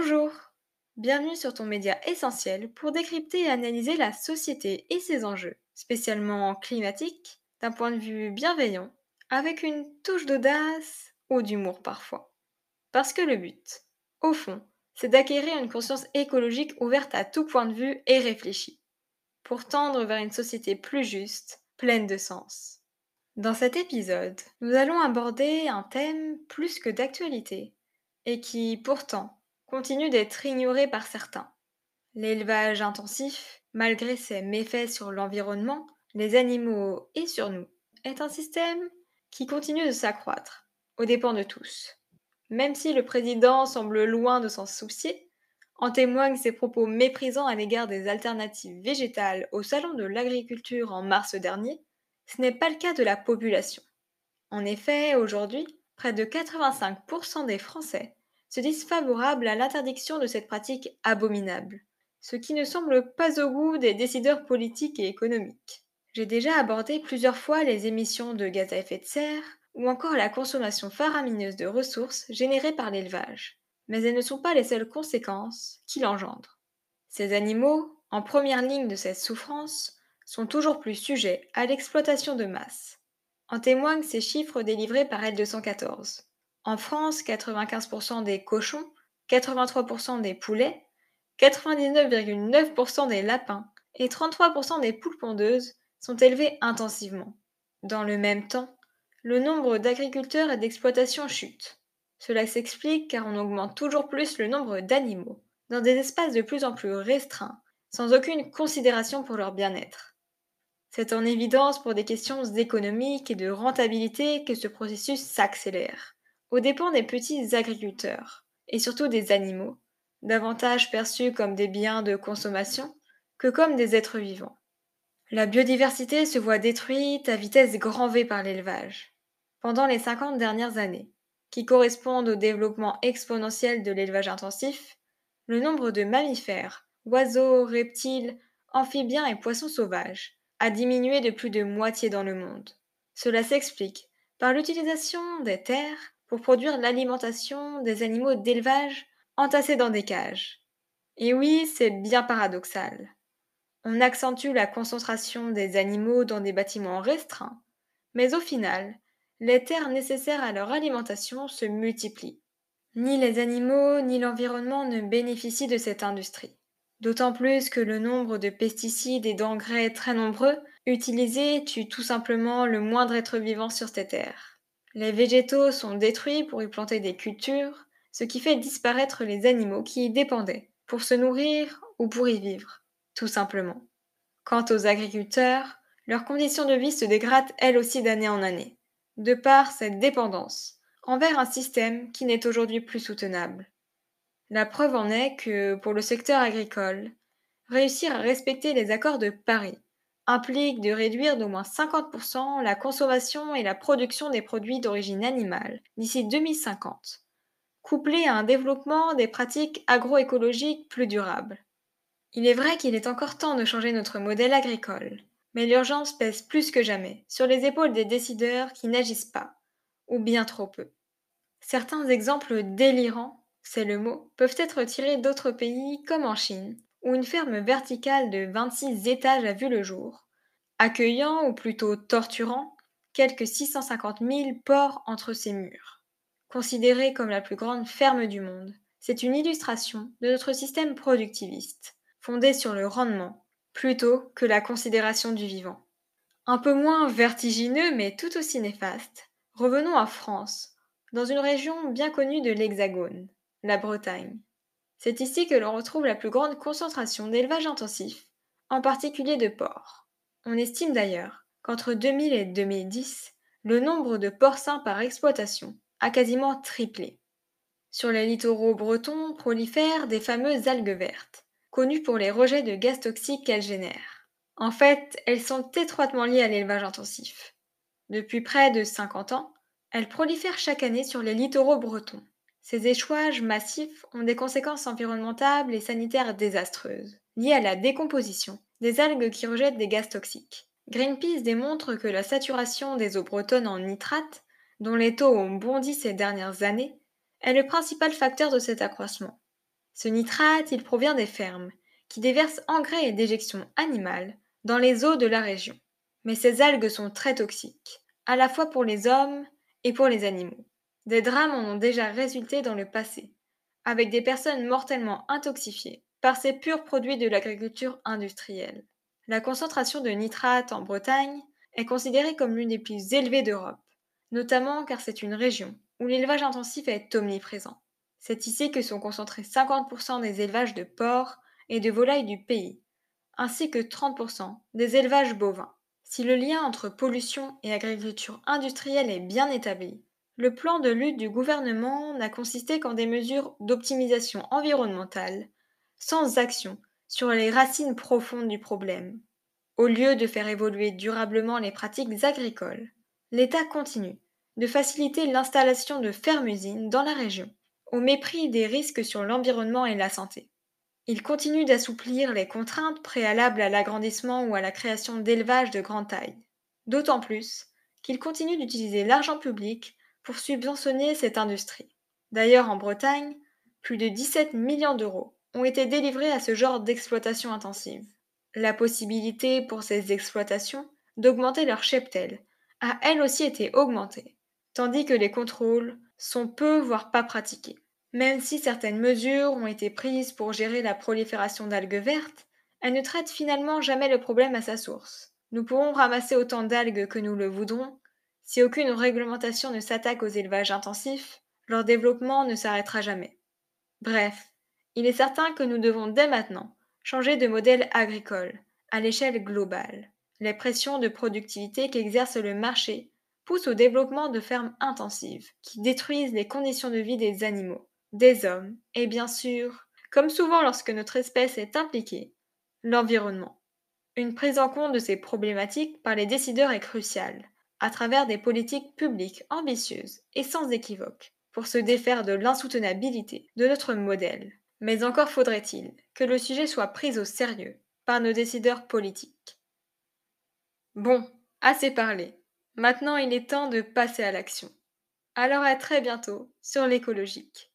Bonjour, bienvenue sur ton média essentiel pour décrypter et analyser la société et ses enjeux, spécialement climatiques, d'un point de vue bienveillant, avec une touche d'audace ou d'humour parfois. Parce que le but, au fond, c'est d'acquérir une conscience écologique ouverte à tout point de vue et réfléchie, pour tendre vers une société plus juste, pleine de sens. Dans cet épisode, nous allons aborder un thème plus que d'actualité, et qui, pourtant, continue d'être ignoré par certains. L'élevage intensif, malgré ses méfaits sur l'environnement, les animaux et sur nous, est un système qui continue de s'accroître, aux dépens de tous. Même si le président semble loin de s'en soucier, en témoignent ses propos méprisants à l'égard des alternatives végétales au Salon de l'agriculture en mars dernier, ce n'est pas le cas de la population. En effet, aujourd'hui, près de 85% des Français se disent favorables à l'interdiction de cette pratique abominable, ce qui ne semble pas au goût des décideurs politiques et économiques. J'ai déjà abordé plusieurs fois les émissions de gaz à effet de serre ou encore la consommation faramineuse de ressources générées par l'élevage, mais elles ne sont pas les seules conséquences qu'il engendre. Ces animaux, en première ligne de cette souffrance, sont toujours plus sujets à l'exploitation de masse. En témoignent ces chiffres délivrés par L214. En France, 95% des cochons, 83% des poulets, 99,9% des lapins et 33% des poules pondeuses sont élevés intensivement. Dans le même temps, le nombre d'agriculteurs et d'exploitations chute. Cela s'explique car on augmente toujours plus le nombre d'animaux, dans des espaces de plus en plus restreints, sans aucune considération pour leur bien-être. C'est en évidence pour des questions économiques et de rentabilité que ce processus s'accélère aux dépens des petits agriculteurs, et surtout des animaux, davantage perçus comme des biens de consommation que comme des êtres vivants. La biodiversité se voit détruite à vitesse grand V par l'élevage. Pendant les 50 dernières années, qui correspondent au développement exponentiel de l'élevage intensif, le nombre de mammifères, oiseaux, reptiles, amphibiens et poissons sauvages a diminué de plus de moitié dans le monde. Cela s'explique par l'utilisation des terres pour produire l'alimentation des animaux d'élevage entassés dans des cages. Et oui, c'est bien paradoxal. On accentue la concentration des animaux dans des bâtiments restreints, mais au final, les terres nécessaires à leur alimentation se multiplient. Ni les animaux ni l'environnement ne bénéficient de cette industrie. D'autant plus que le nombre de pesticides et d'engrais très nombreux utilisés tue tout simplement le moindre être vivant sur ces terres. Les végétaux sont détruits pour y planter des cultures, ce qui fait disparaître les animaux qui y dépendaient, pour se nourrir ou pour y vivre, tout simplement. Quant aux agriculteurs, leurs conditions de vie se dégradent elles aussi d'année en année, de par cette dépendance envers un système qui n'est aujourd'hui plus soutenable. La preuve en est que, pour le secteur agricole, réussir à respecter les accords de Paris, implique de réduire d'au moins 50% la consommation et la production des produits d'origine animale d'ici 2050, couplé à un développement des pratiques agroécologiques plus durables. Il est vrai qu'il est encore temps de changer notre modèle agricole, mais l'urgence pèse plus que jamais sur les épaules des décideurs qui n'agissent pas, ou bien trop peu. Certains exemples délirants, c'est le mot, peuvent être tirés d'autres pays comme en Chine, où une ferme verticale de 26 étages a vu le jour, accueillant ou plutôt torturant quelques 650 000 porcs entre ses murs. Considérée comme la plus grande ferme du monde, c'est une illustration de notre système productiviste, fondé sur le rendement plutôt que la considération du vivant. Un peu moins vertigineux mais tout aussi néfaste, revenons en France, dans une région bien connue de l'Hexagone, la Bretagne. C'est ici que l'on retrouve la plus grande concentration d'élevage intensif, en particulier de porcs. On estime d'ailleurs qu'entre 2000 et 2010, le nombre de porcins par exploitation a quasiment triplé. Sur les littoraux bretons prolifèrent des fameuses algues vertes, connues pour les rejets de gaz toxiques qu'elles génèrent. En fait, elles sont étroitement liées à l'élevage intensif. Depuis près de 50 ans, elles prolifèrent chaque année sur les littoraux bretons. Ces échouages massifs ont des conséquences environnementales et sanitaires désastreuses, liées à la décomposition des algues qui rejettent des gaz toxiques. Greenpeace démontre que la saturation des eaux bretonnes en nitrate, dont les taux ont bondi ces dernières années, est le principal facteur de cet accroissement. Ce nitrate, il provient des fermes, qui déversent engrais et déjections animales dans les eaux de la région. Mais ces algues sont très toxiques, à la fois pour les hommes et pour les animaux. Des drames en ont déjà résulté dans le passé, avec des personnes mortellement intoxifiées par ces purs produits de l'agriculture industrielle. La concentration de nitrate en Bretagne est considérée comme l'une des plus élevées d'Europe, notamment car c'est une région où l'élevage intensif est omniprésent. C'est ici que sont concentrés 50% des élevages de porcs et de volailles du pays, ainsi que 30% des élevages bovins. Si le lien entre pollution et agriculture industrielle est bien établi, le plan de lutte du gouvernement n'a consisté qu'en des mesures d'optimisation environnementale, sans action sur les racines profondes du problème. Au lieu de faire évoluer durablement les pratiques agricoles, l'État continue de faciliter l'installation de fermes-usines dans la région, au mépris des risques sur l'environnement et la santé. Il continue d'assouplir les contraintes préalables à l'agrandissement ou à la création d'élevages de grande taille. D'autant plus qu'il continue d'utiliser l'argent public pour subventionner cette industrie. D'ailleurs, en Bretagne, plus de 17 millions d'euros ont été délivrés à ce genre d'exploitation intensive. La possibilité pour ces exploitations d'augmenter leur cheptel a elle aussi été augmentée, tandis que les contrôles sont peu voire pas pratiqués. Même si certaines mesures ont été prises pour gérer la prolifération d'algues vertes, elles ne traitent finalement jamais le problème à sa source. Nous pourrons ramasser autant d'algues que nous le voudrons, si aucune réglementation ne s'attaque aux élevages intensifs, leur développement ne s'arrêtera jamais. Bref, il est certain que nous devons dès maintenant changer de modèle agricole, à l'échelle globale. Les pressions de productivité qu'exerce le marché poussent au développement de fermes intensives, qui détruisent les conditions de vie des animaux des hommes et bien sûr, comme souvent lorsque notre espèce est impliquée, l'environnement. Une prise en compte de ces problématiques par les décideurs est cruciale, à travers des politiques publiques ambitieuses et sans équivoque, pour se défaire de l'insoutenabilité de notre modèle. Mais encore faudrait-il que le sujet soit pris au sérieux par nos décideurs politiques. Bon, assez parlé. Maintenant il est temps de passer à l'action. Alors à très bientôt sur l'écologique.